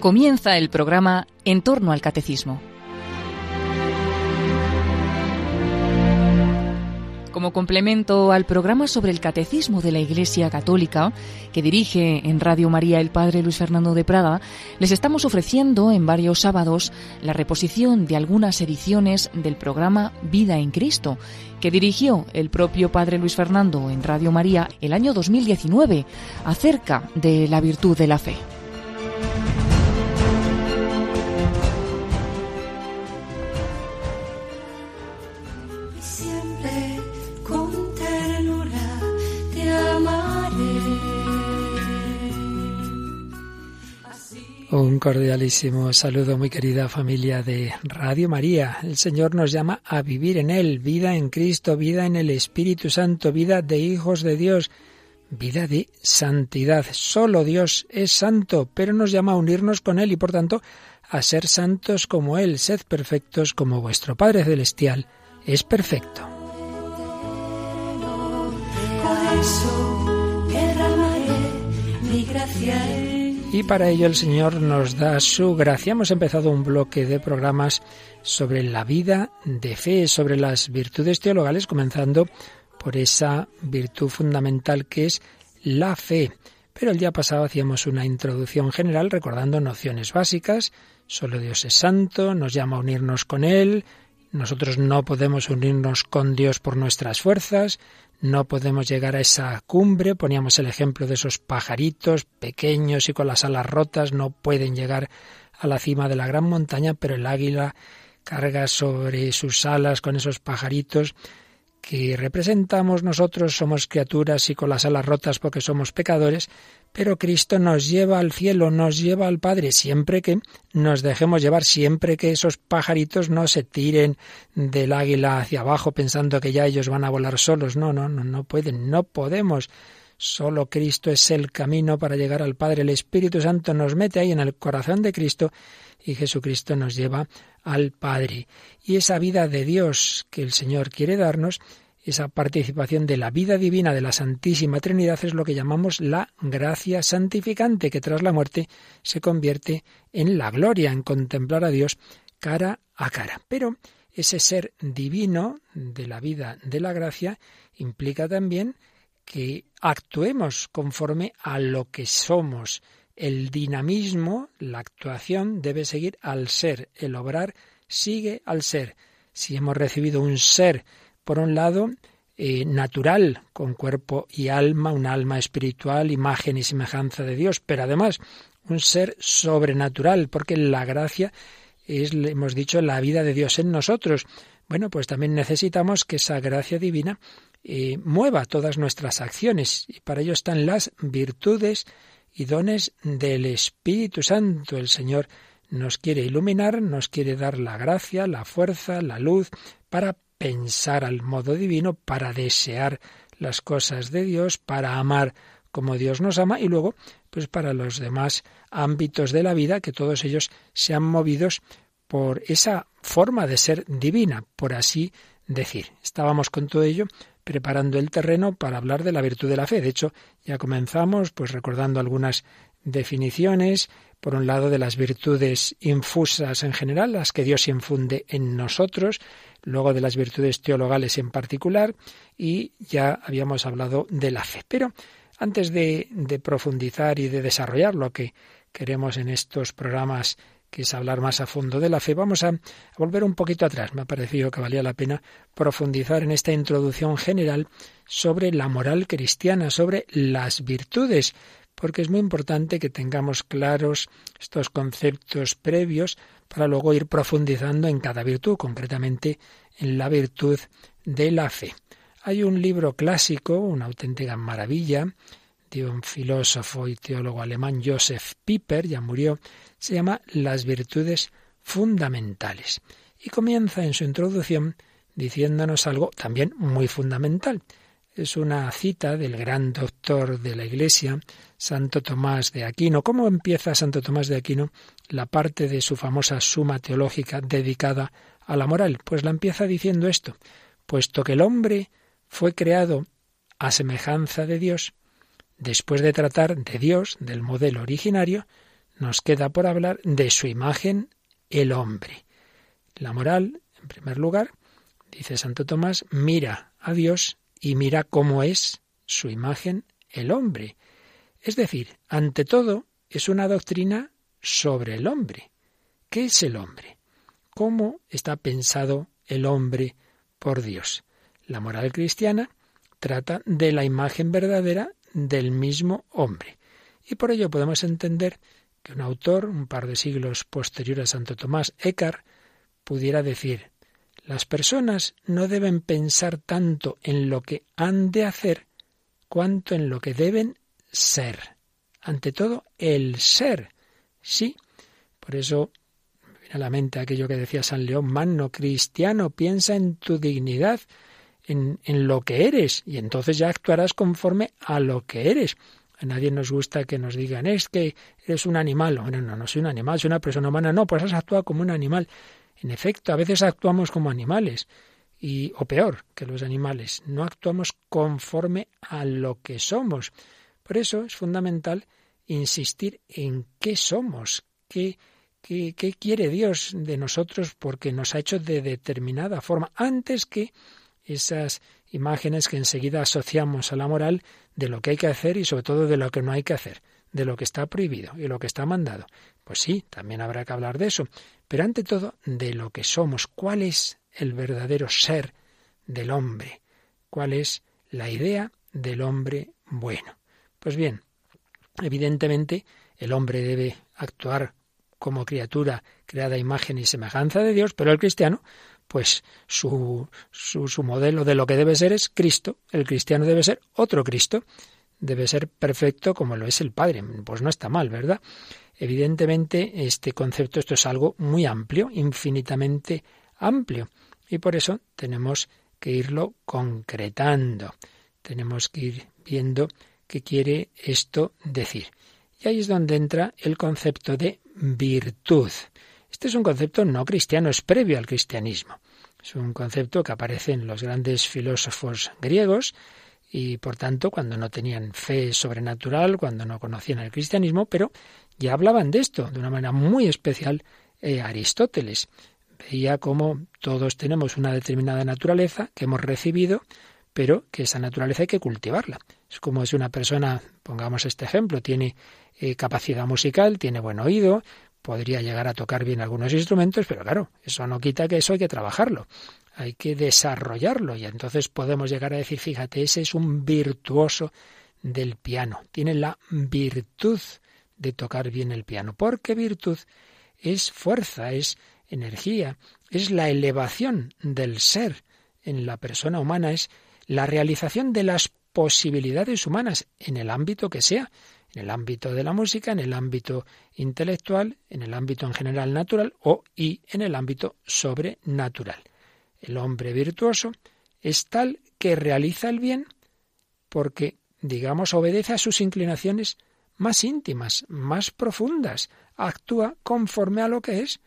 Comienza el programa En torno al catecismo. Como complemento al programa sobre el catecismo de la Iglesia Católica, que dirige en Radio María el Padre Luis Fernando de Prada, les estamos ofreciendo en varios sábados la reposición de algunas ediciones del programa Vida en Cristo, que dirigió el propio Padre Luis Fernando en Radio María el año 2019, acerca de la virtud de la fe. Un cordialísimo saludo, muy querida familia de Radio María. El Señor nos llama a vivir en Él, vida en Cristo, vida en el Espíritu Santo, vida de hijos de Dios, vida de santidad. Solo Dios es santo, pero nos llama a unirnos con Él y por tanto a ser santos como Él. Sed perfectos como vuestro Padre Celestial es perfecto. mi gracia y para ello el Señor nos da su gracia. Hemos empezado un bloque de programas sobre la vida de fe, sobre las virtudes teologales, comenzando por esa virtud fundamental que es la fe. Pero el día pasado hacíamos una introducción general recordando nociones básicas. Solo Dios es santo, nos llama a unirnos con Él, nosotros no podemos unirnos con Dios por nuestras fuerzas, no podemos llegar a esa cumbre. Poníamos el ejemplo de esos pajaritos pequeños y con las alas rotas, no pueden llegar a la cima de la gran montaña, pero el águila carga sobre sus alas con esos pajaritos que representamos nosotros, somos criaturas y con las alas rotas porque somos pecadores, pero Cristo nos lleva al cielo, nos lleva al Padre, siempre que nos dejemos llevar, siempre que esos pajaritos no se tiren del águila hacia abajo pensando que ya ellos van a volar solos. No, no, no, no pueden, no podemos. Solo Cristo es el camino para llegar al Padre. El Espíritu Santo nos mete ahí en el corazón de Cristo y Jesucristo nos lleva al Padre. Y esa vida de Dios que el Señor quiere darnos esa participación de la vida divina de la Santísima Trinidad es lo que llamamos la gracia santificante, que tras la muerte se convierte en la gloria, en contemplar a Dios cara a cara. Pero ese ser divino de la vida de la gracia implica también que actuemos conforme a lo que somos. El dinamismo, la actuación debe seguir al ser, el obrar sigue al ser. Si hemos recibido un ser por un lado, eh, natural, con cuerpo y alma, un alma espiritual, imagen y semejanza de Dios, pero además un ser sobrenatural, porque la gracia es, hemos dicho, la vida de Dios en nosotros. Bueno, pues también necesitamos que esa gracia divina mueva todas nuestras acciones, y para ello están las virtudes y dones del Espíritu Santo. El Señor nos quiere iluminar, nos quiere dar la gracia, la fuerza, la luz, para pensar al modo divino, para desear las cosas de Dios, para amar como Dios nos ama y luego, pues para los demás ámbitos de la vida, que todos ellos sean movidos por esa forma de ser divina, por así decir. Estábamos con todo ello preparando el terreno para hablar de la virtud de la fe. De hecho, ya comenzamos pues recordando algunas definiciones, por un lado de las virtudes infusas en general, las que Dios infunde en nosotros, luego de las virtudes teologales en particular, y ya habíamos hablado de la fe. Pero antes de, profundizar y de desarrollar lo que queremos en estos programas que es hablar más a fondo de la fe, vamos a, volver un poquito atrás. Me ha parecido que valía la pena profundizar en esta introducción general sobre la moral cristiana, sobre las virtudes, porque es muy importante que tengamos claros estos conceptos previos para luego ir profundizando en cada virtud, concretamente en la virtud de la fe. Hay un libro clásico, una auténtica maravilla, de un filósofo y teólogo alemán, Joseph Pieper, ya murió, se llama Las virtudes fundamentales. Y comienza en su introducción diciéndonos algo también muy fundamental. Es una cita del gran doctor de la Iglesia, Santo Tomás de Aquino. ¿Cómo empieza Santo Tomás de Aquino la parte de su famosa suma teológica dedicada a la moral? Pues la empieza diciendo esto, puesto que el hombre fue creado a semejanza de Dios, después de tratar de Dios, del modelo originario, nos queda por hablar de su imagen el hombre. La moral, en primer lugar, dice Santo Tomás, mira a Dios y mira cómo es su imagen el hombre. Es decir, ante todo, es una doctrina sobre el hombre. ¿Qué es el hombre? ¿Cómo está pensado el hombre por Dios? La moral cristiana trata de la imagen verdadera del mismo hombre. Y por ello podemos entender que un autor, un par de siglos posterior a Santo Tomás, Eckhart, pudiera decir, las personas no deben pensar tanto en lo que han de hacer cuanto en lo que deben ser. Ante todo, el ser. Sí. Por eso viene a la mente aquello que decía San León Magno, cristiano, piensa en tu dignidad, en, lo que eres, y entonces ya actuarás conforme a lo que eres. A nadie nos gusta que nos digan, es que eres un animal. Bueno, no, no soy un animal, soy una persona humana. No, pues has actuado como un animal. En efecto, a veces actuamos como animales, y, o peor que los animales, no actuamos conforme a lo que somos. Por eso es fundamental insistir en qué somos, qué, qué quiere Dios de nosotros porque nos ha hecho de determinada forma, antes que esas imágenes que enseguida asociamos a la moral de lo que hay que hacer y sobre todo de lo que no hay que hacer de lo que está prohibido y lo que está mandado. Pues sí, también habrá que hablar de eso, pero ante todo de lo que somos, cuál es el verdadero ser del hombre, cuál es la idea del hombre bueno. Pues bien, evidentemente el hombre debe actuar como criatura creada a imagen y semejanza de Dios, pero el cristiano, pues su, su, modelo de lo que debe ser es Cristo. El cristiano debe ser otro Cristo debe ser perfecto como lo es el Padre. Pues no está mal, ¿verdad? Evidentemente, este concepto, esto es algo muy amplio, infinitamente amplio, y por eso tenemos que irlo concretando. Tenemos que ir viendo qué quiere esto decir. Y ahí es donde entra el concepto de virtud. Este es un concepto no cristiano, es previo al cristianismo. Es un concepto que aparece en los grandes filósofos griegos, y por tanto cuando no tenían fe sobrenatural, cuando no conocían el cristianismo, pero ya hablaban de esto de una manera muy especial eh, Aristóteles. Veía cómo todos tenemos una determinada naturaleza que hemos recibido, pero que esa naturaleza hay que cultivarla. Es como si una persona, pongamos este ejemplo, tiene eh, capacidad musical, tiene buen oído, podría llegar a tocar bien algunos instrumentos, pero claro, eso no quita que eso hay que trabajarlo hay que desarrollarlo. Y entonces podemos llegar a decir, fíjate, ese es un virtuoso del piano, tiene la virtud de tocar bien el piano, porque virtud es fuerza, es energía, es la elevación del ser en la persona humana, es la realización de las posibilidades humanas en el ámbito que sea, en el ámbito de la música, en el ámbito intelectual, en el ámbito en general natural o y en el ámbito sobrenatural. El hombre virtuoso es tal que realiza el bien porque, digamos, obedece a sus inclinaciones más íntimas, más profundas, actúa conforme a lo que es.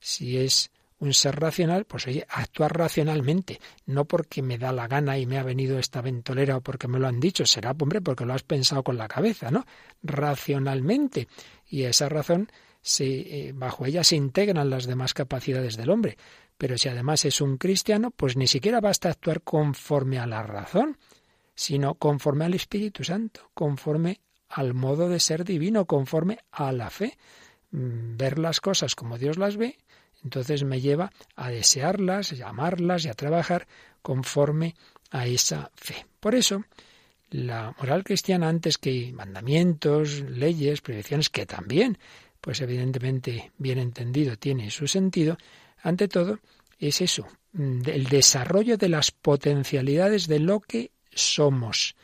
Si es un ser racional, pues oye, actúa racionalmente, no porque me da la gana y me ha venido esta ventolera o porque me lo han dicho, será, hombre, porque lo has pensado con la cabeza, ¿no? Racionalmente. Y esa razón, se, eh, bajo ella se integran las demás capacidades del hombre. Pero si además es un cristiano, pues ni siquiera basta actuar conforme a la razón, sino conforme al Espíritu Santo, conforme al modo de ser divino, conforme a la fe. Mm, ver las cosas como Dios las ve, entonces me lleva a desearlas, a amarlas y a trabajar conforme a esa fe. Por eso, la moral cristiana, antes que mandamientos, leyes, prohibiciones, que también, pues evidentemente bien entendido, tiene su sentido, ante todo, es eso, mm, el desarrollo de las potencialidades de lo que somos.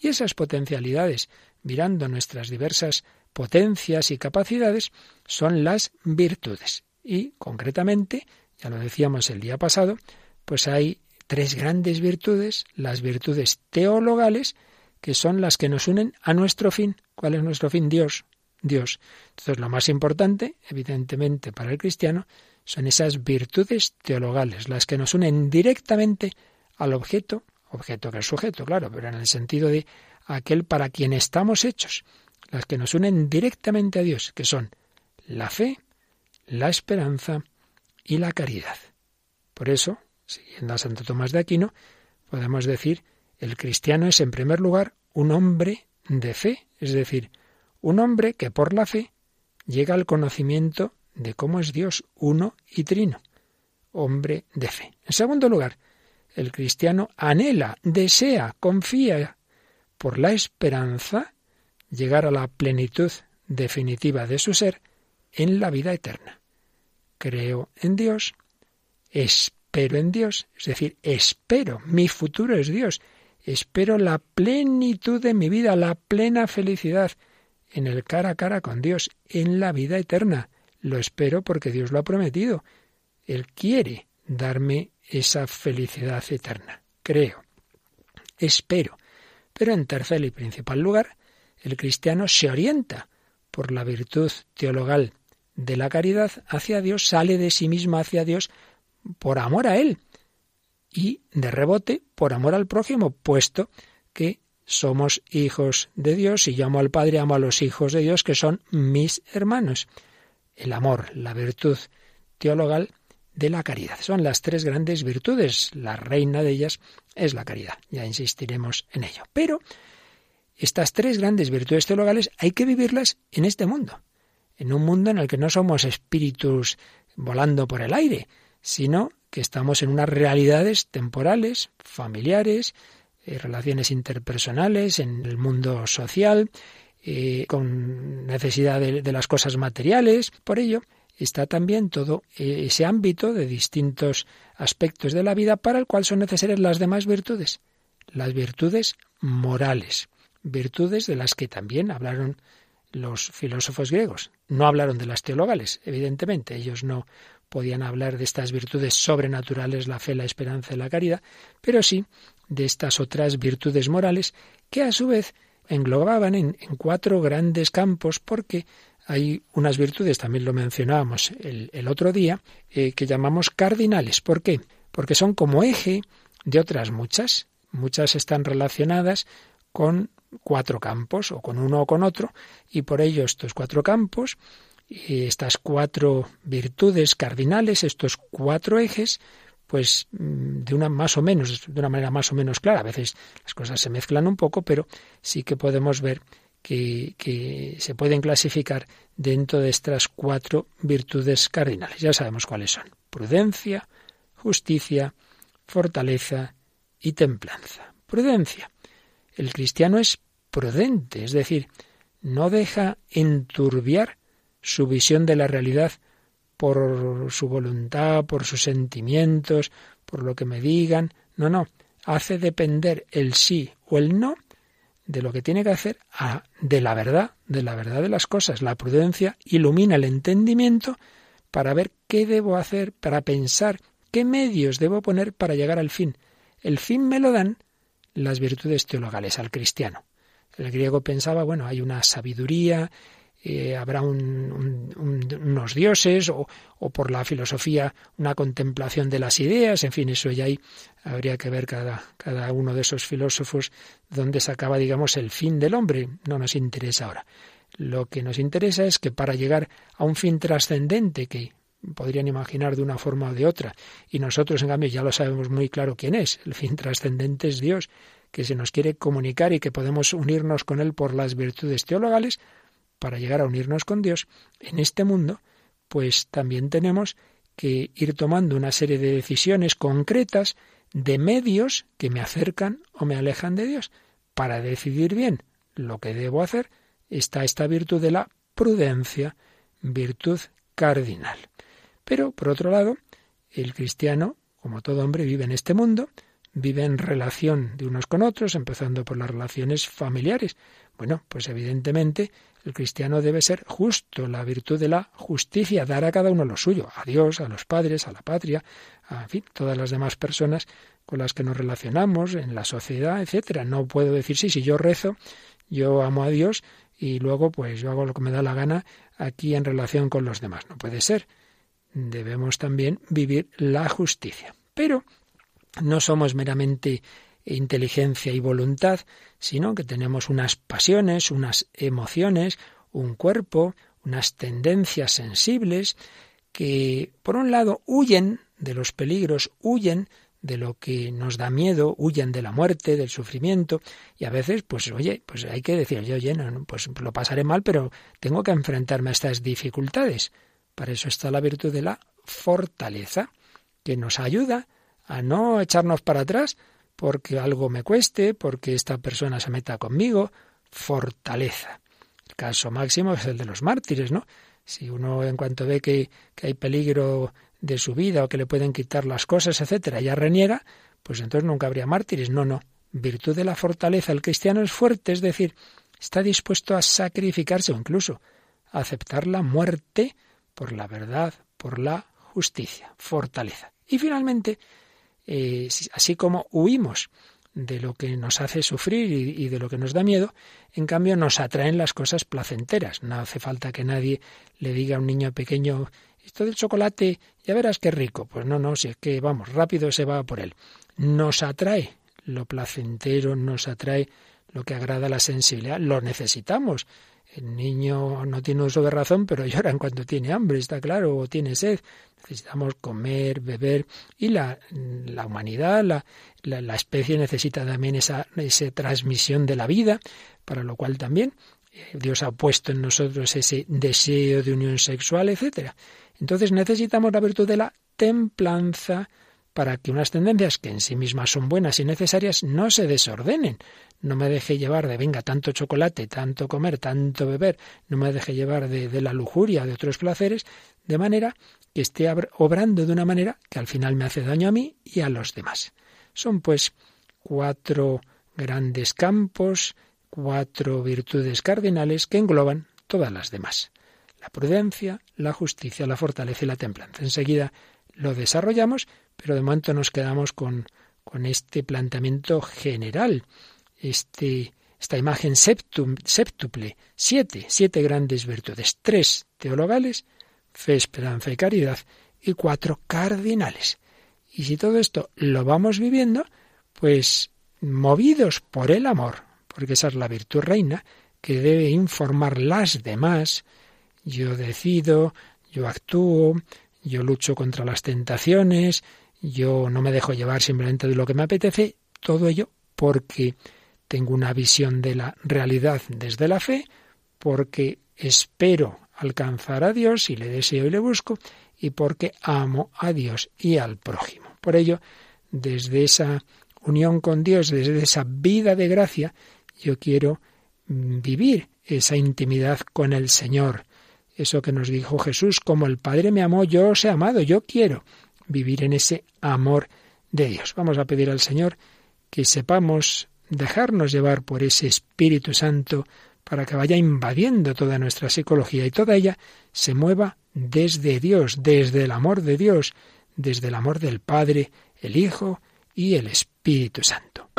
Y esas potencialidades, mirando nuestras diversas potencias y capacidades, son las virtudes. Y concretamente, ya lo decíamos el día pasado, pues hay tres grandes virtudes, las virtudes teologales, que son las que nos unen a nuestro fin. ¿Cuál es nuestro fin? Dios. Dios. Entonces, lo más importante, evidentemente, para el cristiano, son esas virtudes teologales, las que nos unen directamente al objeto, objeto que es sujeto, claro, pero en el sentido de aquel para quien estamos hechos, las que nos unen directamente a Dios, que son la fe, la esperanza y la caridad. Por eso, siguiendo a Santo Tomás de Aquino, podemos decir, el cristiano es en primer lugar un hombre de fe, es decir, un hombre que por la fe llega al conocimiento de cómo es Dios uno y trino, hombre de fe. En segundo lugar, el cristiano anhela, desea, confía por la esperanza llegar a la plenitud definitiva de su ser en la vida eterna. Creo en Dios, espero en Dios, es decir, espero, mi futuro es Dios, espero la plenitud de mi vida, la plena felicidad en el cara a cara con Dios, en la vida eterna. Lo espero porque Dios lo ha prometido. Él quiere darme esa felicidad eterna. Creo. Espero. Pero en tercer y principal lugar, el cristiano se orienta por la virtud teologal de la caridad hacia Dios, sale de sí mismo hacia Dios por amor a Él y de rebote por amor al prójimo, puesto que somos hijos de Dios y yo amo al Padre, amo a los hijos de Dios que son mis hermanos. El amor, la virtud teologal de la caridad. Son las tres grandes virtudes. La reina de ellas es la caridad. Ya insistiremos en ello. Pero estas tres grandes virtudes teologales hay que vivirlas en este mundo. En un mundo en el que no somos espíritus volando por el aire, sino que estamos en unas realidades temporales, familiares, eh, relaciones interpersonales, en el mundo social, eh, con necesidad de las cosas materiales. Por ello, está también todo eh, ese ámbito de distintos aspectos de la vida para el cual son necesarias las demás virtudes, las virtudes morales, virtudes de las que también hablaron los filósofos griegos. No hablaron de las teologales, evidentemente, ellos no podían hablar de estas virtudes sobrenaturales, la fe, la esperanza y la caridad, pero sí de estas otras virtudes morales que a su vez englobaban en, cuatro grandes campos porque hay unas virtudes, también lo mencionábamos el, otro día, eh, que llamamos cardinales. ¿Por qué? Porque son como eje de otras muchas. Muchas están relacionadas con cuatro campos, o con uno o con otro, y por ello estos cuatro campos, estas cuatro virtudes cardinales, estos cuatro ejes, pues mm, de una más o menos, de una manera más o menos clara. A veces las cosas se mezclan un poco, pero sí que podemos ver que, se pueden clasificar dentro de estas cuatro virtudes cardinales. Ya sabemos cuáles son. Prudencia, justicia, fortaleza y templanza. Prudencia. El cristiano es prudente, es decir, no deja enturbiar su visión de la realidad por su voluntad, por sus sentimientos, por lo que me digan. No, no. Hace depender el sí o el no de lo que tiene que hacer a de la verdad, de la verdad de las cosas. La prudencia ilumina el entendimiento para ver qué debo hacer, para pensar qué medios debo poner para llegar al fin. El fin me lo dan las virtudes teologales al cristiano. El griego pensaba, bueno, hay una sabiduría, eh, habrá unos dioses o, por la filosofía una contemplación de las ideas, en fin, eso ya ahí habría que ver cada, cada uno de esos filósofos donde sacaba, digamos, el fin del hombre. No nos interesa ahora. Lo que nos interesa es que para llegar a un fin trascendente que podrían imaginar de una forma o de otra, y nosotros en cambio ya lo sabemos muy claro quién es, el fin trascendente es Dios, que se nos quiere comunicar y que podemos unirnos con Él por las virtudes teologales, para llegar a unirnos con Dios en este mundo, pues también tenemos que ir tomando una serie de decisiones concretas de medios que me acercan o me alejan de Dios. Para decidir bien lo que debo hacer está esta virtud de la prudencia, virtud cardinal. Pero, por otro lado, el cristiano, como todo hombre, vive en este mundo, vive en relación de unos con otros, empezando por las relaciones familiares. Bueno, pues evidentemente el cristiano debe ser justo, la virtud de la justicia, dar a cada uno lo suyo, a Dios, a los padres, a la patria, a en fin, todas las demás personas con las que nos relacionamos en la sociedad, etcétera. No puedo decir sí, si yo rezo, yo amo a Dios y luego pues yo hago lo que me da la gana aquí en relación con los demás. No puede ser. Debemos también vivir la justicia. Pero no somos meramente inteligencia y voluntad, sino que tenemos unas pasiones, unas emociones, un cuerpo, unas tendencias sensibles que, por un lado, huyen de los peligros, huyen de lo que nos da miedo, huyen de la muerte, del sufrimiento, y a veces, pues oye, pues hay que decir, yo, oye, no, pues lo pasaré mal, pero tengo que enfrentarme a estas dificultades. Para eso está la virtud de la fortaleza, que nos ayuda a no echarnos para atrás porque algo me cueste, porque esta persona se meta conmigo, fortaleza. El caso máximo es el de los mártires, ¿no? Si uno en cuanto ve que, que hay peligro de su vida o que le pueden quitar las cosas, etcétera, ya reniega, pues entonces nunca habría mártires. No, no. Virtud de la fortaleza. El cristiano es fuerte, es decir, está dispuesto a sacrificarse o incluso a aceptar la muerte por la verdad, por la justicia. Fortaleza. Y finalmente, eh, así como huimos de lo que nos hace sufrir y, de lo que nos da miedo, en cambio nos atraen las cosas placenteras. No hace falta que nadie le diga a un niño pequeño esto del chocolate, ya verás qué rico. Pues no, no, si es que vamos, rápido se va por él. Nos atrae lo placentero, nos atrae lo que agrada la sensibilidad, lo necesitamos. El niño no tiene uso de razón, pero llora en cuanto tiene hambre, está claro, o tiene sed. Necesitamos comer, beber, y la, la humanidad, la, la, la, especie necesita también esa, esa transmisión de la vida, para lo cual también eh, Dios ha puesto en nosotros ese deseo de unión sexual, etcétera. Entonces necesitamos la virtud de la templanza para que unas tendencias que en sí mismas son buenas y necesarias no se desordenen. No me deje llevar de venga tanto chocolate, tanto comer, tanto beber, no me deje llevar de, de la lujuria, de otros placeres, de manera que esté obrando de una manera que al final me hace daño a mí y a los demás. Son pues cuatro grandes campos, cuatro virtudes cardinales que engloban todas las demás la prudencia, la justicia, la fortaleza y la templanza. Enseguida lo desarrollamos, pero de momento nos quedamos con, con este planteamiento general, este, esta imagen septum, séptuple, siete, siete grandes virtudes, tres teologales, fe, esperanza y caridad, y cuatro cardinales. Y si todo esto lo vamos viviendo, pues movidos por el amor, porque esa es la virtud reina, que debe informar las demás, yo decido, yo actúo, yo lucho contra las tentaciones, yo no me dejo llevar simplemente de lo que me apetece, todo ello porque tengo una visión de la realidad desde la fe, porque espero alcanzar a Dios y le deseo y le busco, y porque amo a Dios y al prójimo. Por ello, desde esa unión con Dios, desde esa vida de gracia, yo quiero mm, vivir esa intimidad con el Señor, eso que nos dijo Jesús, como el Padre me amó, yo os he amado, yo quiero vivir en ese amor de Dios. Vamos a pedir al Señor que sepamos dejarnos llevar por ese Espíritu Santo para que vaya invadiendo toda nuestra psicología y toda ella se mueva desde Dios, desde el amor de Dios, desde el amor del Padre, el Hijo y el Espíritu Santo.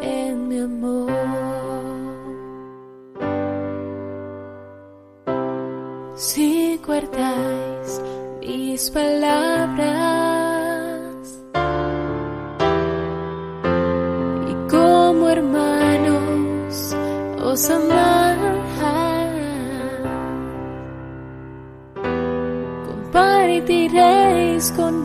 en mi amor. Si guardáis mis palabras y como hermanos os amáis, compartiréis con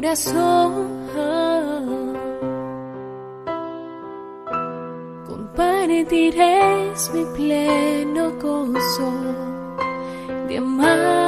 corazón. Compartiré mi pleno gozo de amar.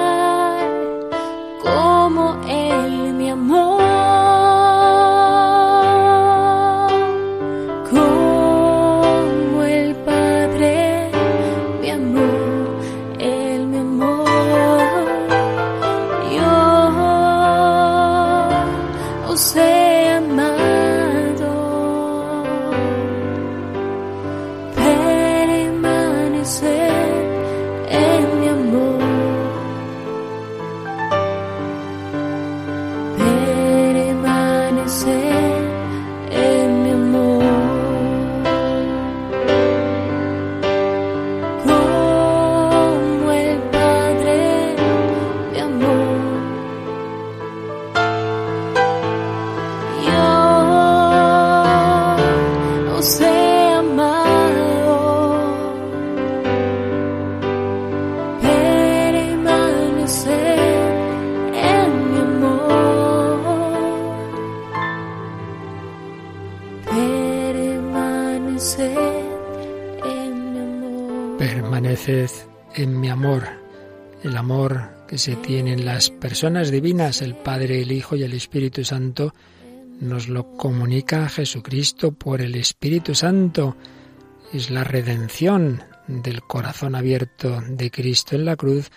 Se tienen las personas divinas, el Padre, el Hijo y el Espíritu Santo, nos lo comunica Jesucristo por el Espíritu Santo. Es la redención del corazón abierto de Cristo en la cruz.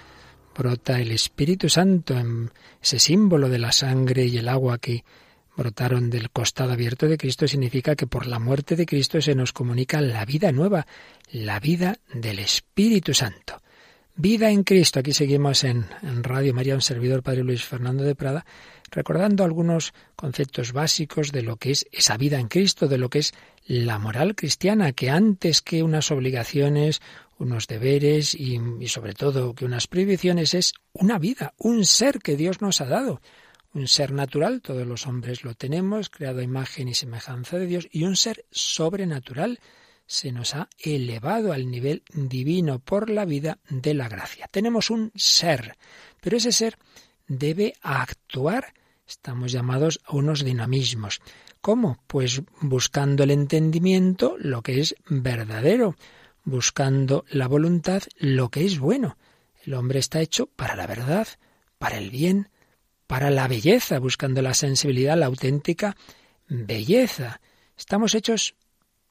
Brota el Espíritu Santo en ese símbolo de la sangre y el agua que brotaron del costado abierto de Cristo significa que por la muerte de Cristo se nos comunica la vida nueva, la vida del Espíritu Santo. Vida en Cristo. Aquí seguimos en, Radio María, un servidor Padre Luis Fernando de Prada, recordando algunos conceptos básicos de lo que es esa vida en Cristo, de lo que es la moral cristiana, que antes que unas obligaciones, unos deberes y, y sobre todo que unas prohibiciones es una vida, un ser que Dios nos ha dado. Un ser natural, todos los hombres lo tenemos, creado a imagen y semejanza de Dios, y un ser sobrenatural, se nos ha elevado al nivel divino por la vida de la gracia. Tenemos un ser, pero ese ser debe actuar. Estamos llamados a unos dinamismos. ¿Cómo? Pues buscando el entendimiento, lo que es verdadero, buscando la voluntad, lo que es bueno. El hombre está hecho para la verdad, para el bien, para la belleza, buscando la sensibilidad, la auténtica belleza. Estamos hechos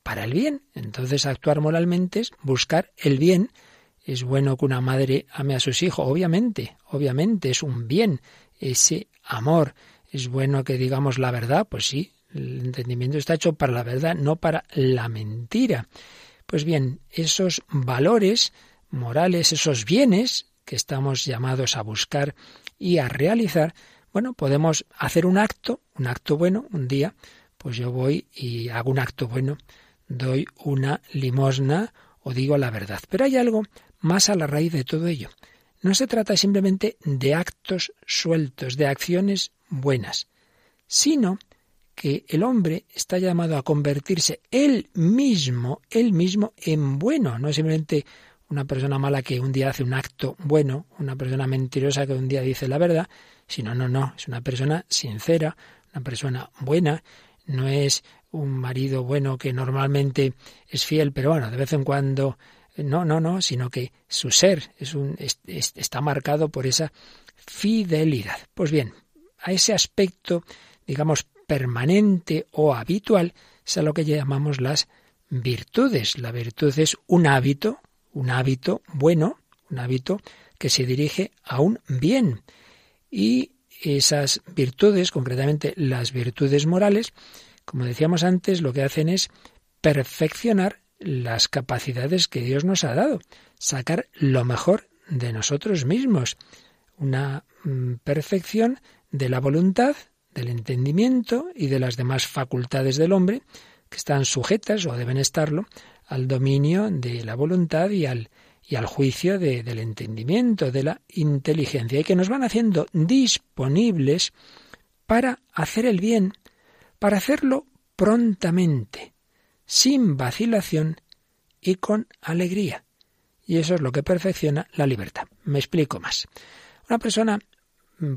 para el bien. Entonces actuar moralmente es buscar el bien. Es bueno que una madre ame a sus hijos, obviamente, obviamente es un bien ese amor. Es bueno que digamos la verdad, pues sí, el entendimiento está hecho para la verdad, no para la mentira. Pues bien, esos valores morales, esos bienes que estamos llamados a buscar y a realizar, bueno, podemos hacer un acto, un acto bueno, un día, pues yo voy y hago un acto bueno, doy una limosna o digo la verdad. Pero hay algo más a la raíz de todo ello. No se trata simplemente de actos sueltos, de acciones buenas, sino que el hombre está llamado a convertirse él mismo, él mismo en bueno, no es simplemente una persona mala que un día hace un acto bueno, una persona mentirosa que un día dice la verdad, sino no, no, es una persona sincera, una persona buena, no es un marido bueno que normalmente es fiel, pero bueno, de vez en cuando no, no, no, sino que su ser es un, está marcado por esa fidelidad. Pues bien, a ese aspecto, digamos, permanente o habitual, es a lo que llamamos las virtudes. La virtud es un hábito, un hábito bueno, un hábito que se dirige a un bien. Y esas virtudes, concretamente las virtudes morales, como decíamos antes, lo que hacen es perfeccionar las capacidades que Dios nos ha dado, sacar lo mejor de nosotros mismos, una mm, perfección de la voluntad, del entendimiento y de las demás facultades del hombre, que están sujetas, o deben estarlo, al dominio de la voluntad y al, y al juicio del entendimiento, de la inteligencia, y que nos van haciendo disponibles para hacer el bien, para hacerlo prontamente, sin vacilación y con alegría. Y eso es lo que perfecciona la libertad. Me explico más. Una persona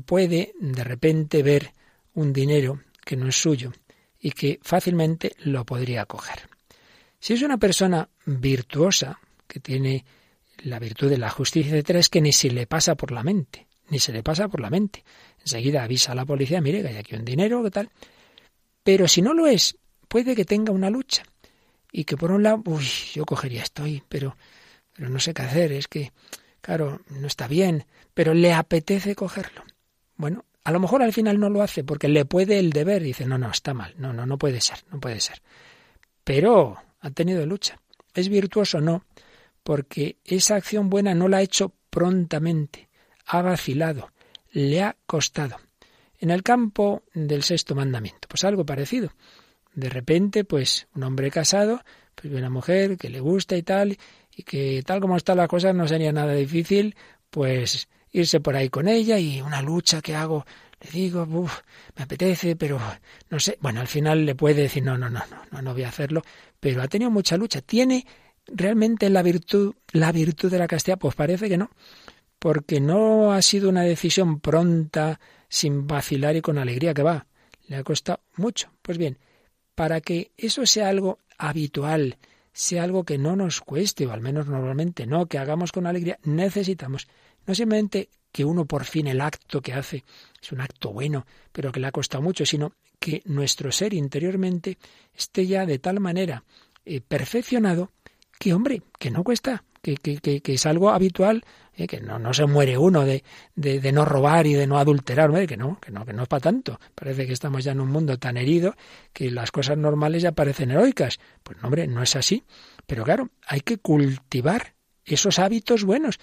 puede de repente ver un dinero que no es suyo y que fácilmente lo podría coger. Si es una persona virtuosa, que tiene la virtud de la justicia, etc., es que ni se le pasa por la mente, ni se le pasa por la mente. Enseguida avisa a la policía, mire que hay aquí un dinero, ¿qué tal? Pero si no lo es, puede que tenga una lucha. Y que por un lado, uy, yo cogería esto pero, pero no sé qué hacer, es que, claro, no está bien, pero le apetece cogerlo. Bueno, a lo mejor al final no lo hace porque le puede el deber y dice, no, no, está mal, no, no, no puede ser, no puede ser. Pero ha tenido lucha. ¿Es virtuoso? No, porque esa acción buena no la ha hecho prontamente, ha vacilado, le ha costado en el campo del sexto mandamiento. Pues algo parecido. De repente, pues un hombre casado, pues una mujer que le gusta y tal, y que tal como está la cosa no sería nada difícil, pues irse por ahí con ella y una lucha que hago, le digo, me apetece, pero no sé. Bueno, al final le puede decir, no, no, no, no, no, no voy a hacerlo, pero ha tenido mucha lucha. ¿Tiene realmente la virtud, la virtud de la castidad? Pues parece que no, porque no ha sido una decisión pronta, sin vacilar y con alegría que va. Le ha costado mucho. Pues bien, para que eso sea algo habitual, sea algo que no nos cueste, o al menos normalmente no, que hagamos con alegría, necesitamos no simplemente que uno por fin el acto que hace es un acto bueno, pero que le ha costado mucho, sino que nuestro ser interiormente esté ya de tal manera eh, perfeccionado que, hombre, que no cuesta, que, que, que es algo habitual ¿eh? que no, no se muere uno de, de, no robar y de no adulterar, que no, que no, que no es para tanto. Parece que estamos ya en un mundo tan herido que las cosas normales ya parecen heroicas. Pues no, hombre, no es así. Pero claro, hay que cultivar esos hábitos buenos.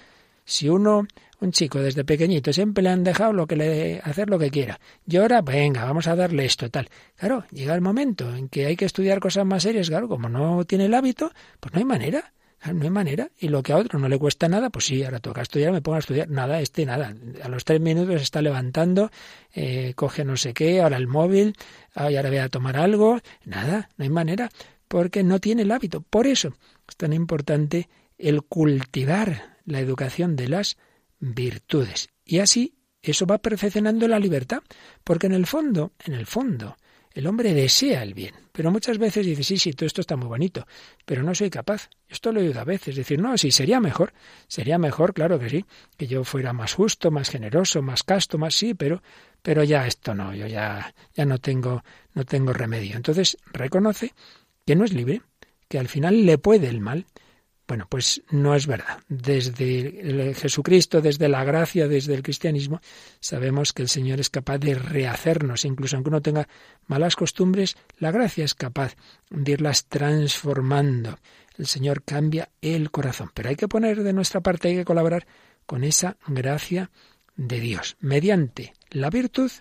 Si uno, un chico desde pequeñito, siempre le han dejado lo que le, hacer lo que quiera. Y ahora, venga, vamos a darle esto, tal. Claro, llega el momento en que hay que estudiar cosas más serias, claro, como no tiene el hábito, pues no hay manera. No hay manera. Y lo que a otro no le cuesta nada, pues sí, ahora toca estudiar, me pongo a estudiar. Nada, este nada. A los tres minutos está levantando, eh, coge no sé qué, ahora el móvil, ahora voy a tomar algo. Nada, no hay manera, porque no tiene el hábito. Por eso es tan importante el cultivar la educación de las virtudes. Y así eso va perfeccionando la libertad, porque en el fondo, en el fondo, el hombre desea el bien, pero muchas veces dice, sí, sí, todo esto está muy bonito, pero no soy capaz. Esto lo he oído a veces, decir, no, sí, sería mejor, sería mejor, claro que sí, que yo fuera más justo, más generoso, más casto, más sí, pero, pero ya esto no, yo ya, ya no tengo, no tengo remedio. Entonces reconoce que no es libre, que al final le puede el mal, bueno, pues no es verdad. Desde Jesucristo, desde la gracia, desde el cristianismo, sabemos que el Señor es capaz de rehacernos, incluso aunque uno tenga malas costumbres, la gracia es capaz de irlas transformando. El Señor cambia el corazón, pero hay que poner de nuestra parte, hay que colaborar con esa gracia de Dios, mediante la virtud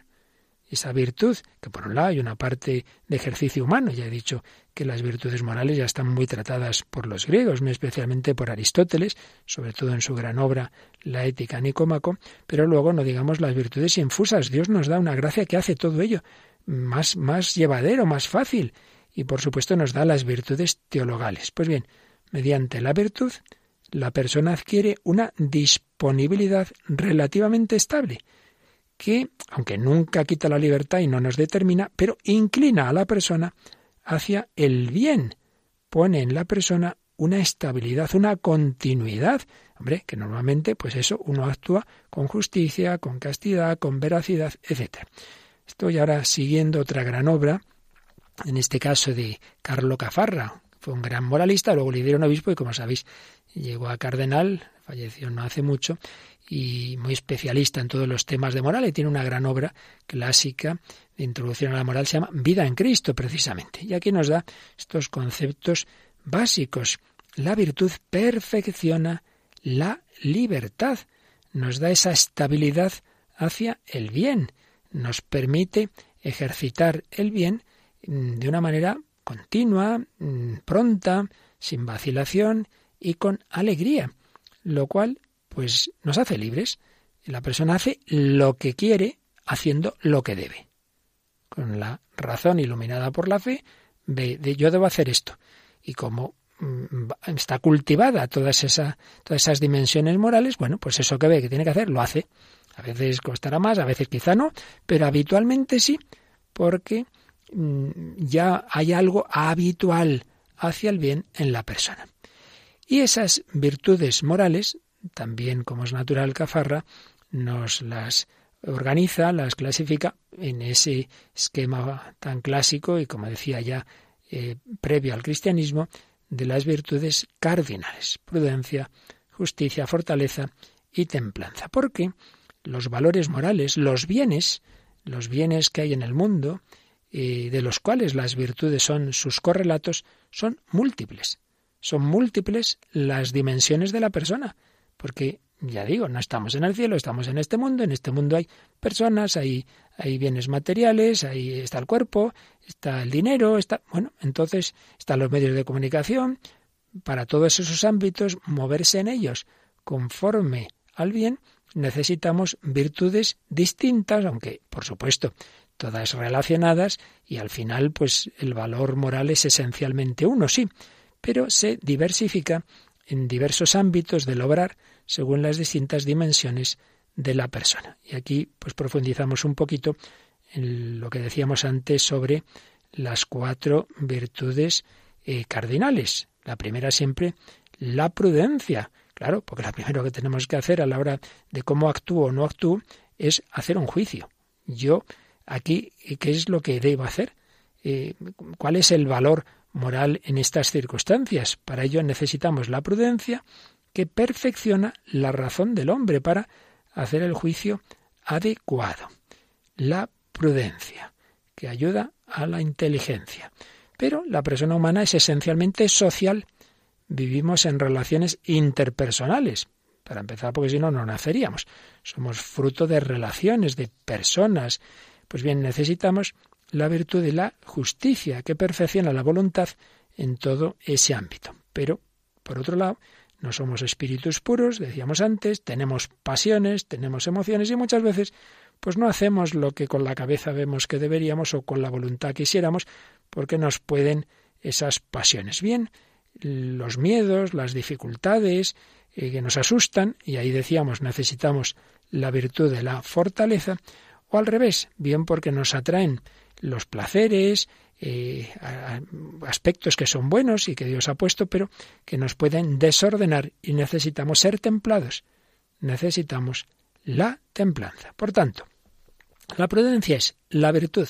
esa virtud, que por un lado hay una parte de ejercicio humano, ya he dicho que las virtudes morales ya están muy tratadas por los griegos, muy especialmente por Aristóteles, sobre todo en su gran obra La ética Nicómaco, pero luego no digamos las virtudes infusas, Dios nos da una gracia que hace todo ello más, más llevadero, más fácil, y por supuesto nos da las virtudes teologales. Pues bien, mediante la virtud, la persona adquiere una disponibilidad relativamente estable, que, aunque nunca quita la libertad y no nos determina, pero inclina a la persona hacia el bien, pone en la persona una estabilidad, una continuidad. Hombre, que normalmente, pues eso, uno actúa con justicia, con castidad, con veracidad, etc. Estoy ahora siguiendo otra gran obra, en este caso de Carlo Cafarra, fue un gran moralista, luego le dieron obispo y como sabéis llegó a cardenal, falleció no hace mucho, y muy especialista en todos los temas de moral y tiene una gran obra clásica de introducción a la moral, se llama Vida en Cristo precisamente. Y aquí nos da estos conceptos básicos. La virtud perfecciona la libertad, nos da esa estabilidad hacia el bien, nos permite ejercitar el bien mm, de una manera continua, mm, pronta, sin vacilación y con alegría, lo cual pues nos hace libres. La persona hace lo que quiere haciendo lo que debe. Con la razón iluminada por la fe, ve de yo debo hacer esto. Y como mm, está cultivada todas, esas, todas esas dimensiones morales, bueno, pues eso que ve que tiene que hacer, lo hace. A veces costará más, a veces quizá no, pero habitualmente sí, porque mm, ya hay algo habitual hacia el bien en la persona. Y esas virtudes morales también, como es natural, Cafarra nos las organiza, las clasifica en ese esquema tan clásico y, como decía ya, eh, previo al cristianismo, de las virtudes cardinales, prudencia, justicia, fortaleza y templanza. Porque los valores morales, los bienes, los bienes que hay en el mundo, eh, de los cuales las virtudes son sus correlatos, son múltiples. Son múltiples las dimensiones de la persona porque ya digo, no estamos en el cielo, estamos en este mundo, en este mundo hay personas, hay, bienes materiales, ahí está el cuerpo, está el dinero, está, bueno, entonces están los medios de comunicación, para todos esos ámbitos, moverse en ellos conforme al bien, necesitamos virtudes distintas, aunque, por supuesto, todas relacionadas, y al final, pues el valor moral es esencialmente uno, sí, pero se diversifica en diversos ámbitos del obrar según las distintas dimensiones de la persona. Y aquí pues profundizamos un poquito en lo que decíamos antes sobre las cuatro virtudes eh, cardinales. La primera siempre la prudencia. Claro, porque lo primero que tenemos que hacer a la hora de cómo actúo o no actúo es hacer un juicio. Yo aquí, ¿qué es lo que debo hacer? Eh, ¿Cuál es el valor moral en estas circunstancias. Para ello necesitamos la prudencia que perfecciona la razón del hombre para hacer el juicio adecuado. La prudencia, que ayuda a la inteligencia. Pero la persona humana es esencialmente social. Vivimos en relaciones interpersonales. Para empezar, porque si no, no naceríamos. Somos fruto de relaciones, de personas. Pues bien, necesitamos la virtud de la justicia, que perfecciona la voluntad en todo ese ámbito. Pero, por otro lado, no somos espíritus puros, decíamos antes, tenemos pasiones, tenemos emociones y muchas veces pues no hacemos lo que con la cabeza vemos que deberíamos o con la voluntad quisiéramos, porque nos pueden esas pasiones. Bien, los miedos, las dificultades eh, que nos asustan, y ahí decíamos necesitamos la virtud de la fortaleza, o al revés, bien porque nos atraen los placeres, eh, aspectos que son buenos y que Dios ha puesto, pero que nos pueden desordenar y necesitamos ser templados. Necesitamos la templanza. Por tanto, la prudencia es la virtud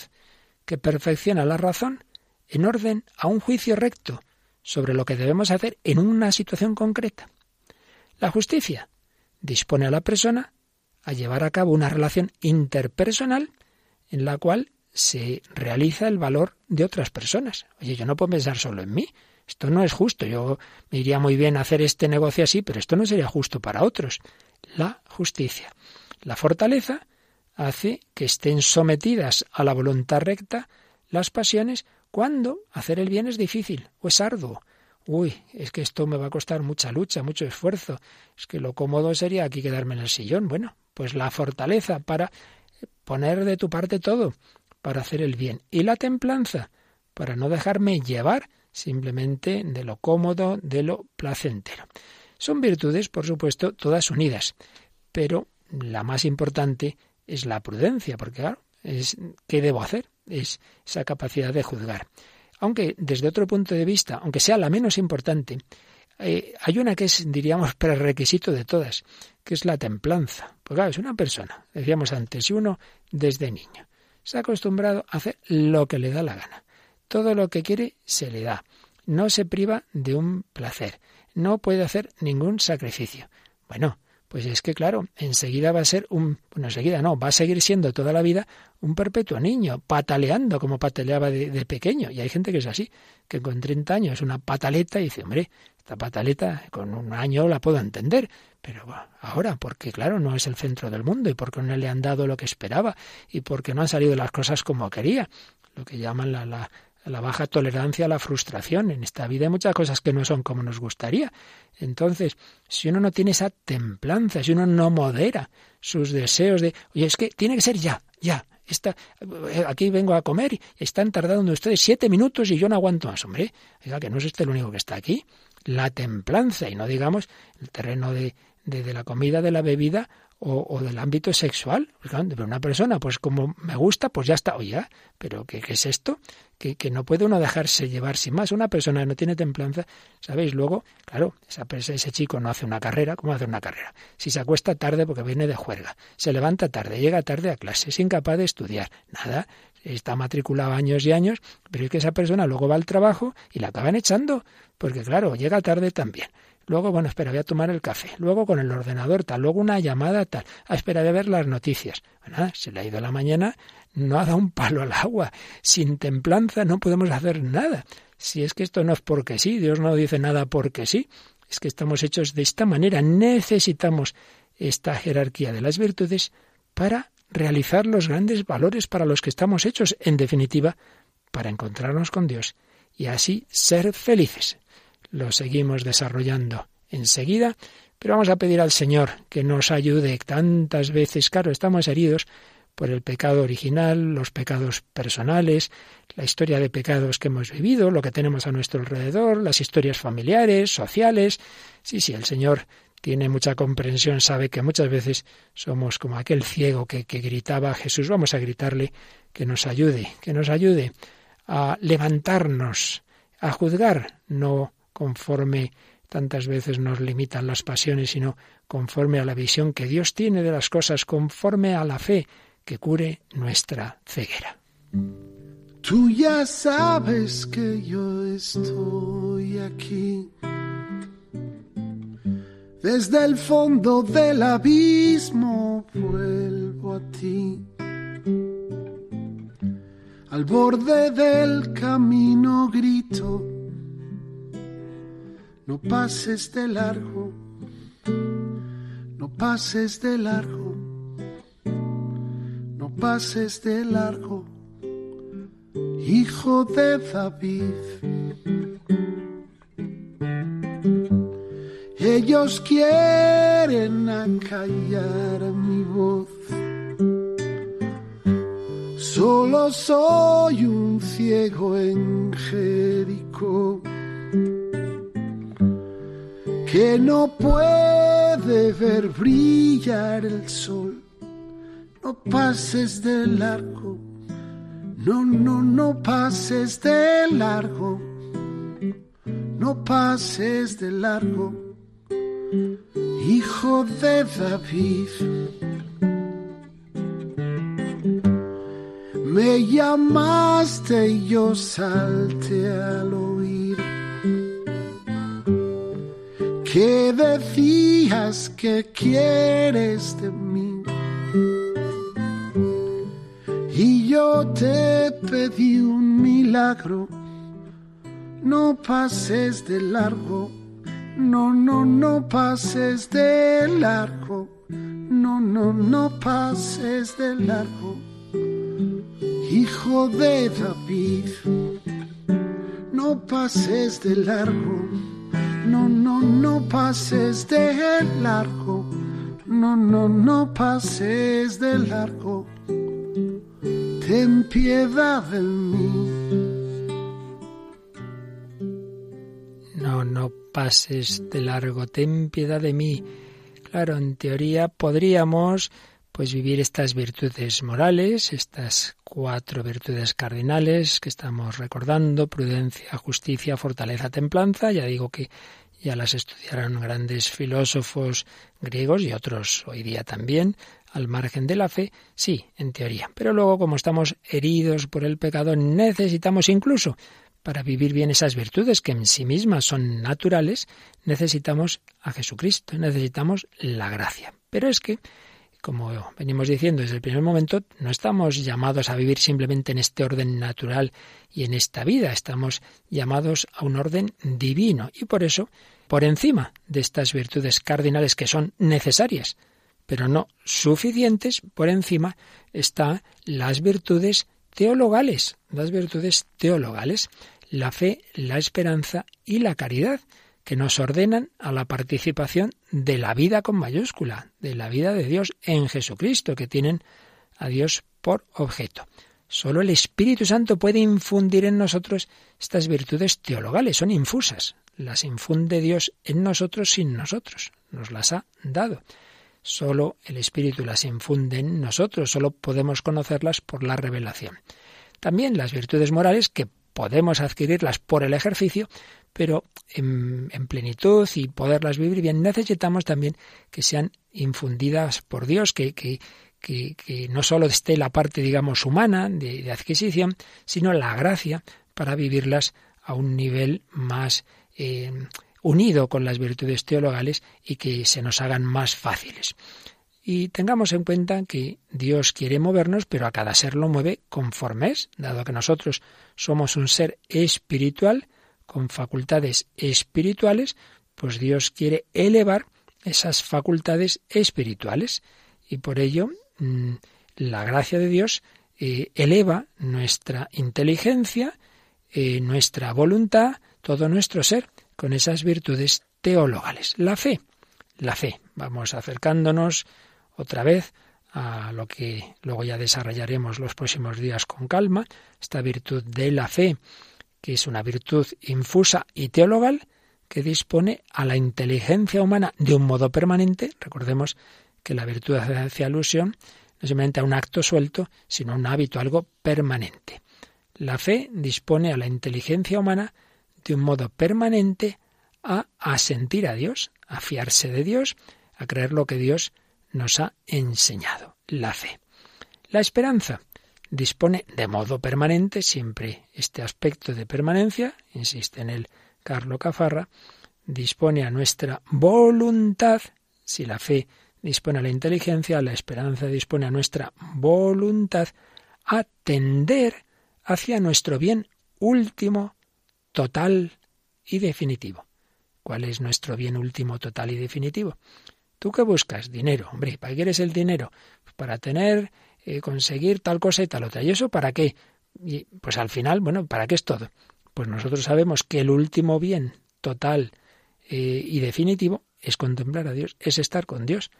que perfecciona la razón en orden a un juicio recto sobre lo que debemos hacer en una situación concreta. La justicia dispone a la persona a llevar a cabo una relación interpersonal en la cual se realiza el valor de otras personas. Oye, yo no puedo pensar solo en mí. Esto no es justo. Yo me iría muy bien hacer este negocio así, pero esto no sería justo para otros. La justicia. La fortaleza hace que estén sometidas a la voluntad recta las pasiones cuando hacer el bien es difícil o es arduo. Uy, es que esto me va a costar mucha lucha, mucho esfuerzo. Es que lo cómodo sería aquí quedarme en el sillón. Bueno, pues la fortaleza para poner de tu parte todo, para hacer el bien. Y la templanza, para no dejarme llevar simplemente de lo cómodo, de lo placentero. Son virtudes, por supuesto, todas unidas, pero la más importante es la prudencia, porque claro, es qué debo hacer, es esa capacidad de juzgar. Aunque desde otro punto de vista, aunque sea la menos importante, eh, hay una que es, diríamos, prerequisito de todas, que es la templanza. Pues claro, es una persona, decíamos antes, si uno desde niño se ha acostumbrado a hacer lo que le da la gana, todo lo que quiere se le da, no se priva de un placer, no puede hacer ningún sacrificio. Bueno, pues es que claro, enseguida va a ser un, bueno, enseguida no, va a seguir siendo toda la vida un perpetuo niño, pataleando como pataleaba de, pequeño. Y hay gente que es así, que con 30 años es una pataleta y dice, hombre, esta pataleta con un año la puedo entender, pero ahora, porque claro, no es el centro del mundo y porque no le han dado lo que esperaba y porque no han salido las cosas como quería, lo que llaman la, la, la baja tolerancia a la frustración. En esta vida hay muchas cosas que no son como nos gustaría. Entonces, si uno no tiene esa templanza, si uno no modera sus deseos de, oye, es que tiene que ser ya, ya. Está, eh, aquí vengo a comer están tardando ustedes siete minutos y yo no aguanto más. Hombre, oiga, que no es este el único que está aquí. La templanza, y no digamos el terreno de, de, la comida, de la bebida o, del ámbito sexual. Pero una persona, pues como me gusta, pues ya está. Oye, pero ¿qué, qué es esto? Que, que, no puede uno dejarse llevar sin más. Una persona que no tiene templanza, ¿sabéis? Luego, claro, esa, ese chico no hace una carrera. ¿Cómo hace una carrera? Si se acuesta tarde porque viene de juerga, se levanta tarde, llega tarde a clase, es incapaz de estudiar, nada, está matriculado años y años, pero es que esa persona luego va al trabajo y la acaban echando, porque claro, llega tarde también. Luego, bueno, espera, voy a tomar el café. Luego con el ordenador tal. Luego una llamada tal. Ah, espera, voy a ver las noticias. Bueno, se le ha ido la mañana, no ha dado un palo al agua. Sin templanza no podemos hacer nada. Si es que esto no es porque sí, Dios no dice nada porque sí. Es que estamos hechos de esta manera. Necesitamos esta jerarquía de las virtudes para realizar los grandes valores para los que estamos hechos. En definitiva, para encontrarnos con Dios y así ser felices lo seguimos desarrollando enseguida, pero vamos a pedir al Señor que nos ayude tantas veces. Claro, estamos heridos por el pecado original, los pecados personales, la historia de pecados que hemos vivido, lo que tenemos a nuestro alrededor, las historias familiares, sociales. Sí, sí, el Señor tiene mucha comprensión, sabe que muchas veces somos como aquel ciego que, que gritaba a Jesús. Vamos a gritarle que nos ayude, que nos ayude a levantarnos, a juzgar, no conforme tantas veces nos limitan las pasiones, sino conforme a la visión que Dios tiene de las cosas, conforme a la fe que cure nuestra ceguera. Tú ya sabes que yo estoy aquí. Desde el fondo del abismo vuelvo a ti. Al borde del camino grito no pases de largo, no pases de largo, no pases de largo, hijo de David. Ellos quieren acallar mi voz. Solo soy un ciego en Jericó que no puede ver brillar el sol. No pases de largo, no, no, no pases de largo, no pases de largo, hijo de David. Me llamaste y yo salte al ¿Qué decías que quieres de mí? Y yo te pedí un milagro, no pases de largo, no, no, no pases de largo, no, no, no pases de largo, hijo de David, no pases de largo, no, no, no pases de largo, no, no, no pases de largo, ten piedad de mí. No, no pases de largo, ten piedad de mí. Claro, en teoría podríamos pues vivir estas virtudes morales, estas cuatro virtudes cardinales que estamos recordando, prudencia, justicia, fortaleza, templanza, ya digo que ya las estudiaron grandes filósofos griegos y otros hoy día también, al margen de la fe, sí, en teoría. Pero luego, como estamos heridos por el pecado, necesitamos incluso para vivir bien esas virtudes que en sí mismas son naturales, necesitamos a Jesucristo, necesitamos la gracia. Pero es que, como venimos diciendo desde el primer momento, no estamos llamados a vivir simplemente en este orden natural y en esta vida, estamos llamados a un orden divino y por eso, por encima de estas virtudes cardinales que son necesarias, pero no suficientes, por encima están las virtudes teologales, las virtudes teologales la fe, la esperanza y la caridad, que nos ordenan a la participación de la vida con mayúscula, de la vida de Dios en Jesucristo, que tienen a Dios por objeto. Solo el Espíritu Santo puede infundir en nosotros estas virtudes teologales, son infusas. Las infunde Dios en nosotros sin nosotros, nos las ha dado. Solo el Espíritu las infunde en nosotros, solo podemos conocerlas por la revelación. También las virtudes morales que podemos adquirirlas por el ejercicio, pero en, plenitud y poderlas vivir bien, necesitamos también que sean infundidas por Dios, que, que, que, no solo esté la parte, digamos, humana de, adquisición, sino la gracia para vivirlas a un nivel más eh, unido con las virtudes teologales y que se nos hagan más fáciles. Y tengamos en cuenta que Dios quiere movernos, pero a cada ser lo mueve conforme es, dado que nosotros somos un ser espiritual con facultades espirituales, pues Dios quiere elevar esas facultades espirituales y por ello mm, la gracia de Dios eh, eleva nuestra inteligencia, eh, nuestra voluntad, todo nuestro ser con esas virtudes teologales. La fe, la fe. Vamos acercándonos otra vez a lo que luego ya desarrollaremos los próximos días con calma, esta virtud de la fe, que es una virtud infusa y teologal que dispone a la inteligencia humana de un modo permanente. Recordemos que la virtud hace alusión no simplemente a un acto suelto, sino a un hábito, algo permanente. La fe dispone a la inteligencia humana de un modo permanente a asentir a Dios, a fiarse de Dios, a creer lo que Dios nos ha enseñado, la fe. La esperanza dispone de modo permanente, siempre este aspecto de permanencia, insiste en el Carlo Cafarra, dispone a nuestra voluntad, si la fe dispone a la inteligencia, la esperanza dispone a nuestra voluntad a tender hacia nuestro bien último, total y definitivo. ¿Cuál es nuestro bien último, total y definitivo? ¿Tú qué buscas? Dinero. Hombre, ¿para qué quieres el dinero? Pues para tener, eh, conseguir tal cosa y tal otra. ¿Y eso para qué? Y, pues al final, bueno, ¿para qué es todo? Pues nosotros sabemos que el último bien total eh, y definitivo es contemplar a Dios, es estar con Dios,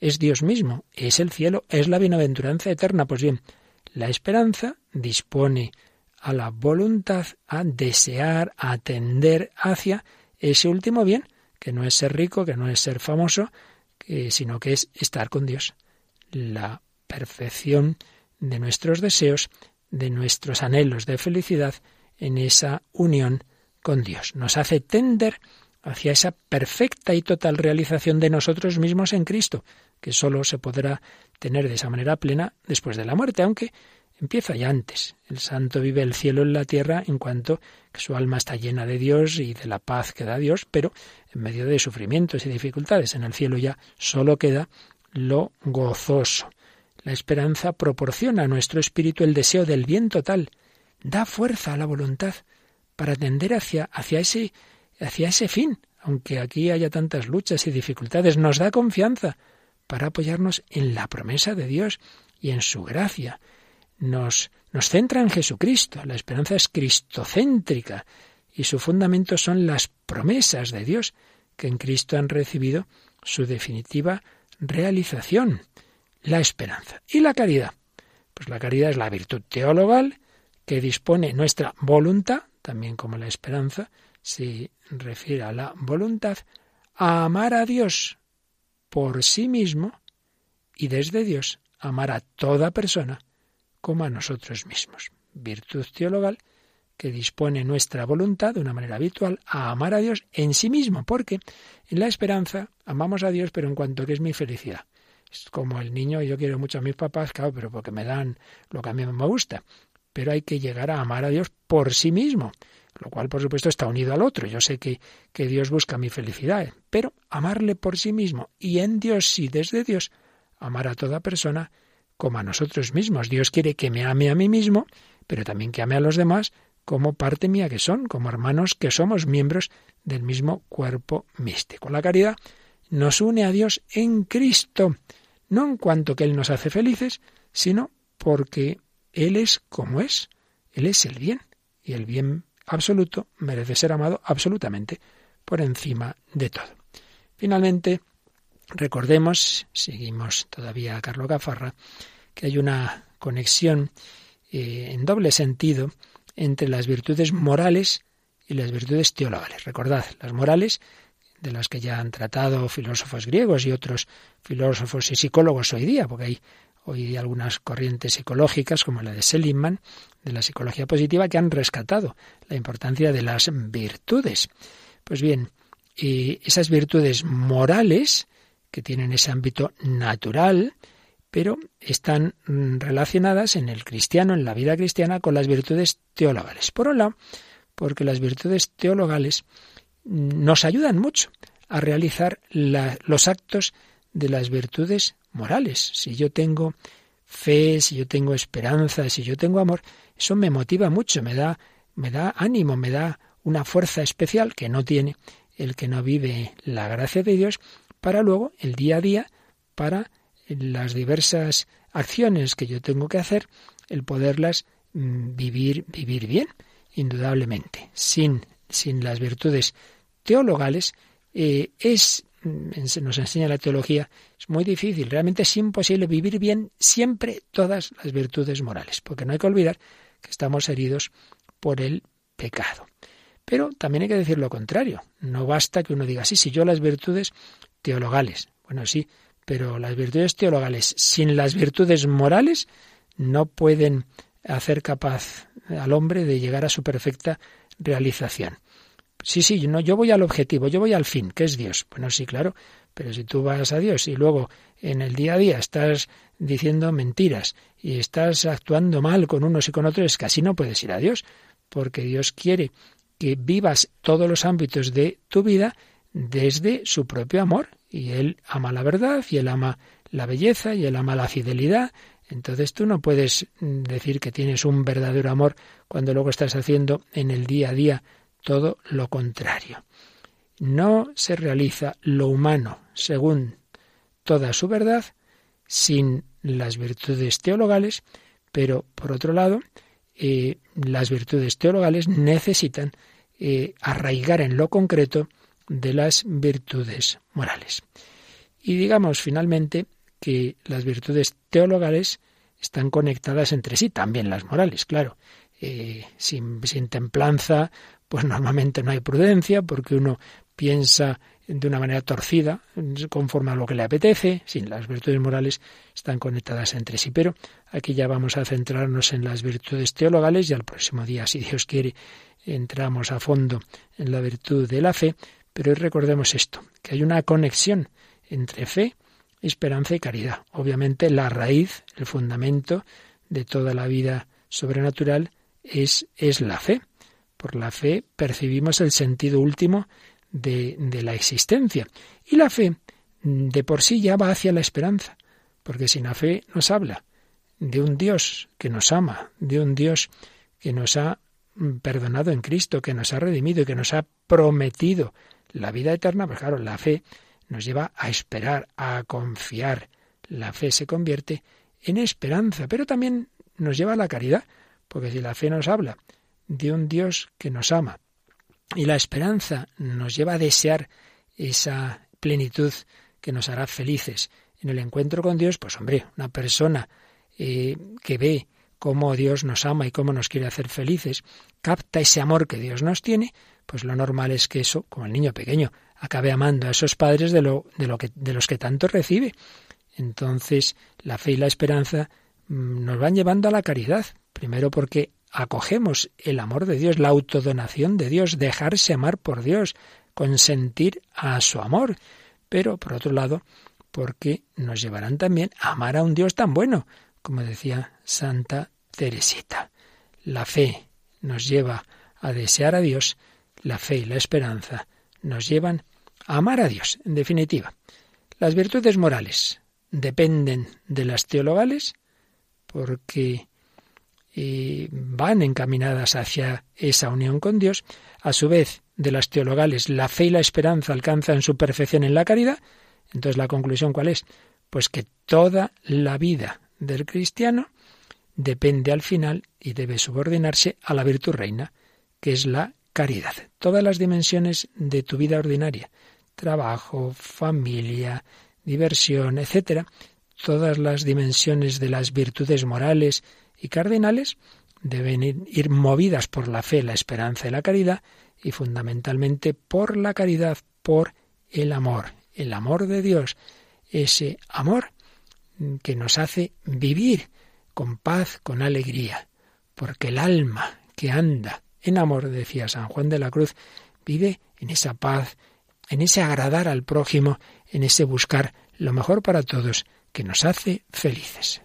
es Dios mismo, es el cielo, es la bienaventuranza eterna. Pues bien, la esperanza dispone a la voluntad a desear, a atender hacia ese último bien, que no es ser rico, que no es ser famoso, sino que es estar con Dios. La perfección de nuestros deseos, de nuestros anhelos de felicidad en esa unión con Dios. Nos hace tender hacia esa perfecta y total realización de nosotros mismos en Cristo, que sólo se podrá tener de esa manera plena después de la muerte, aunque empieza ya antes. El santo vive el cielo en la tierra en cuanto que su alma está llena de Dios y de la paz que da Dios, pero en medio de sufrimientos y dificultades. En el cielo ya solo queda lo gozoso. La esperanza proporciona a nuestro espíritu el deseo del bien total, da fuerza a la voluntad para tender hacia, ese, hacia ese fin, aunque aquí haya tantas luchas y dificultades, nos da confianza para apoyarnos en la promesa de Dios y en su gracia. Nos, nos centra en Jesucristo. La esperanza es cristocéntrica y su fundamento son las promesas de Dios que en Cristo han recibido su definitiva realización, la esperanza. ¿Y la caridad? Pues la caridad es la virtud teologal que dispone nuestra voluntad, también como la esperanza se refiere a la voluntad, a amar a Dios por sí mismo y desde Dios amar a toda persona como a nosotros mismos. Virtud teologal que dispone nuestra voluntad de una manera habitual a amar a Dios en sí mismo, porque en la esperanza amamos a Dios, pero en cuanto que es mi felicidad. Es como el niño, yo quiero mucho a mis papás, claro, pero porque me dan lo que a mí me gusta. Pero hay que llegar a amar a Dios por sí mismo, lo cual por supuesto está unido al otro. Yo sé que, que Dios busca mi felicidad, pero amarle por sí mismo y en Dios sí, desde Dios, amar a toda persona como a nosotros mismos. Dios quiere que me ame a mí mismo, pero también que ame a los demás como parte mía que son, como hermanos que somos miembros del mismo cuerpo místico. La caridad nos une a Dios en Cristo, no en cuanto que Él nos hace felices, sino porque Él es como es, Él es el bien, y el bien absoluto merece ser amado absolutamente por encima de todo. Finalmente, recordemos, seguimos todavía a Carlos Gafarra, que hay una conexión eh, en doble sentido entre las virtudes morales y las virtudes teologales. Recordad, las morales, de las que ya han tratado filósofos griegos y otros filósofos y psicólogos hoy día, porque hay hoy algunas corrientes psicológicas, como la de Seligman, de la psicología positiva, que han rescatado la importancia de las virtudes. Pues bien, esas virtudes morales, que tienen ese ámbito natural, pero están mm, relacionadas en el cristiano, en la vida cristiana, con las virtudes teologales. Por un lado, porque las virtudes teologales nos ayudan mucho a realizar los actos de las virtudes morales. Si yo tengo fe, si yo tengo esperanza, si yo tengo amor, eso me motiva mucho, me da, me da ánimo, me da una fuerza especial que no tiene el que no vive la gracia de Dios para luego, el día a día, para las diversas acciones que yo tengo que hacer, el poderlas mm, vivir, vivir bien, indudablemente. Sin, sin las virtudes teologales, eh, es, mm, nos enseña la teología, es muy difícil, realmente es imposible vivir bien siempre todas las virtudes morales, porque no hay que olvidar que estamos heridos por el pecado. Pero también hay que decir lo contrario. No basta que uno diga, sí, sí, yo las virtudes teologales. Bueno, sí, pero las virtudes teologales sin las virtudes morales no pueden hacer capaz al hombre de llegar a su perfecta realización. Sí, sí, no, yo voy al objetivo, yo voy al fin, que es Dios. Bueno, sí, claro, pero si tú vas a Dios y luego en el día a día estás diciendo mentiras y estás actuando mal con unos y con otros, es que así no puedes ir a Dios, porque Dios quiere que vivas todos los ámbitos de tu vida desde su propio amor y él ama la verdad y él ama la belleza y él ama la fidelidad. Entonces tú no puedes mm, decir que tienes un verdadero amor cuando luego estás haciendo en el día a día todo lo contrario. No se realiza lo humano según toda su verdad sin las virtudes teologales, pero por otro lado, eh, las virtudes teologales necesitan eh, arraigar en lo concreto de las virtudes morales. Y digamos finalmente que las virtudes teologales están conectadas entre sí, también las morales, claro. Eh, sin, sin templanza, pues normalmente no hay prudencia, porque uno piensa de una manera torcida, conforme a lo que le apetece, sin las virtudes morales están conectadas entre sí. Pero aquí ya vamos a centrarnos en las virtudes teologales y al próximo día, si Dios quiere, entramos a fondo en la virtud de la fe, pero hoy recordemos esto, que hay una conexión entre fe, esperanza y caridad. Obviamente la raíz, el fundamento de toda la vida sobrenatural es, es la fe. Por la fe percibimos el sentido último de, de la existencia. Y la fe de por sí ya va hacia la esperanza, porque sin la fe nos habla de un Dios que nos ama, de un Dios que nos ha perdonado en Cristo, que nos ha redimido y que nos ha prometido la vida eterna, pues claro, la fe nos lleva a esperar, a confiar. La fe se convierte en esperanza, pero también nos lleva a la caridad, porque si la fe nos habla de un Dios que nos ama. Y la esperanza nos lleva a desear esa plenitud que nos hará felices. En el encuentro con Dios, pues hombre, una persona eh, que ve cómo Dios nos ama y cómo nos quiere hacer felices, capta ese amor que Dios nos tiene, pues lo normal es que eso, como el niño pequeño, acabe amando a esos padres de, lo, de, lo que, de los que tanto recibe. Entonces, la fe y la esperanza mm, nos van llevando a la caridad, primero porque acogemos el amor de Dios, la autodonación de Dios, dejarse amar por Dios, consentir a su amor, pero por otro lado, porque nos llevarán también a amar a un Dios tan bueno, como decía Santa Teresita. La fe nos lleva a desear a Dios, la fe y la esperanza nos llevan a amar a Dios, en definitiva. Las virtudes morales dependen de las teologales porque eh, van encaminadas hacia esa unión con Dios. A su vez, de las teologales, la fe y la esperanza alcanzan su perfección en la caridad. Entonces, ¿la conclusión cuál es? Pues que toda la vida del cristiano depende al final y debe subordinarse a la virtud reina, que es la caridad. Todas las dimensiones de tu vida ordinaria, trabajo, familia, diversión, etcétera, todas las dimensiones de las virtudes morales y cardinales deben ir, movidas por la fe, la esperanza y la caridad, y fundamentalmente por la caridad, por el amor, el amor de Dios, ese amor que nos hace vivir con paz, con alegría, porque el alma que anda en amor, decía San Juan de la Cruz, vive en esa paz, en ese agradar al prójimo, en ese buscar lo mejor para todos, que nos hace felices.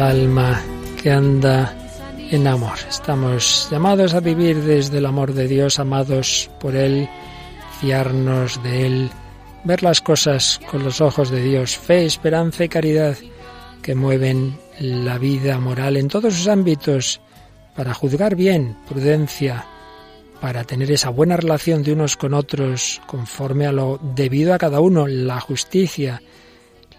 Alma que anda en amor. Estamos llamados a vivir desde el amor de Dios, amados por Él, fiarnos de Él, ver las cosas con los ojos de Dios, fe, esperanza y caridad que mueven la vida moral en todos sus ámbitos para juzgar bien, prudencia, para tener esa buena relación de unos con otros conforme a lo debido a cada uno, la justicia,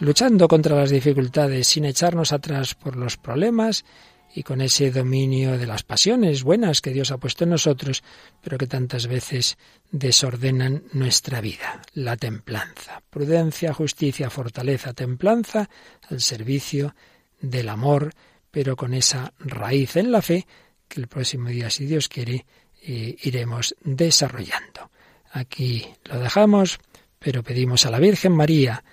luchando contra las dificultades sin echarnos atrás por los problemas y con ese dominio de las pasiones buenas que Dios ha puesto en nosotros, pero que tantas veces desordenan nuestra vida. La templanza. Prudencia, justicia, fortaleza, templanza al servicio del amor, pero con esa raíz en la fe que el próximo día, si Dios quiere, eh, iremos desarrollando. Aquí lo dejamos, pero pedimos a la Virgen María,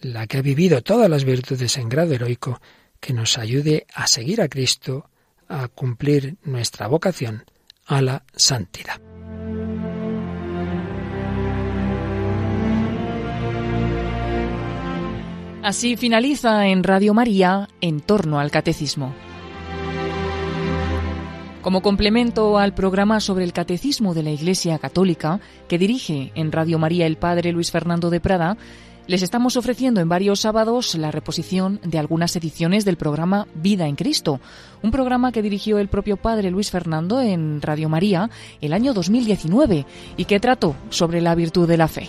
la que ha vivido todas las virtudes en grado heroico, que nos ayude a seguir a Cristo, a cumplir nuestra vocación a la santidad. Así finaliza en Radio María en torno al catecismo. Como complemento al programa sobre el catecismo de la Iglesia Católica que dirige en Radio María el Padre Luis Fernando de Prada, les estamos ofreciendo en varios sábados la reposición de algunas ediciones del programa Vida en Cristo, un programa que dirigió el propio Padre Luis Fernando en Radio María el año 2019 y que trató sobre la virtud de la fe.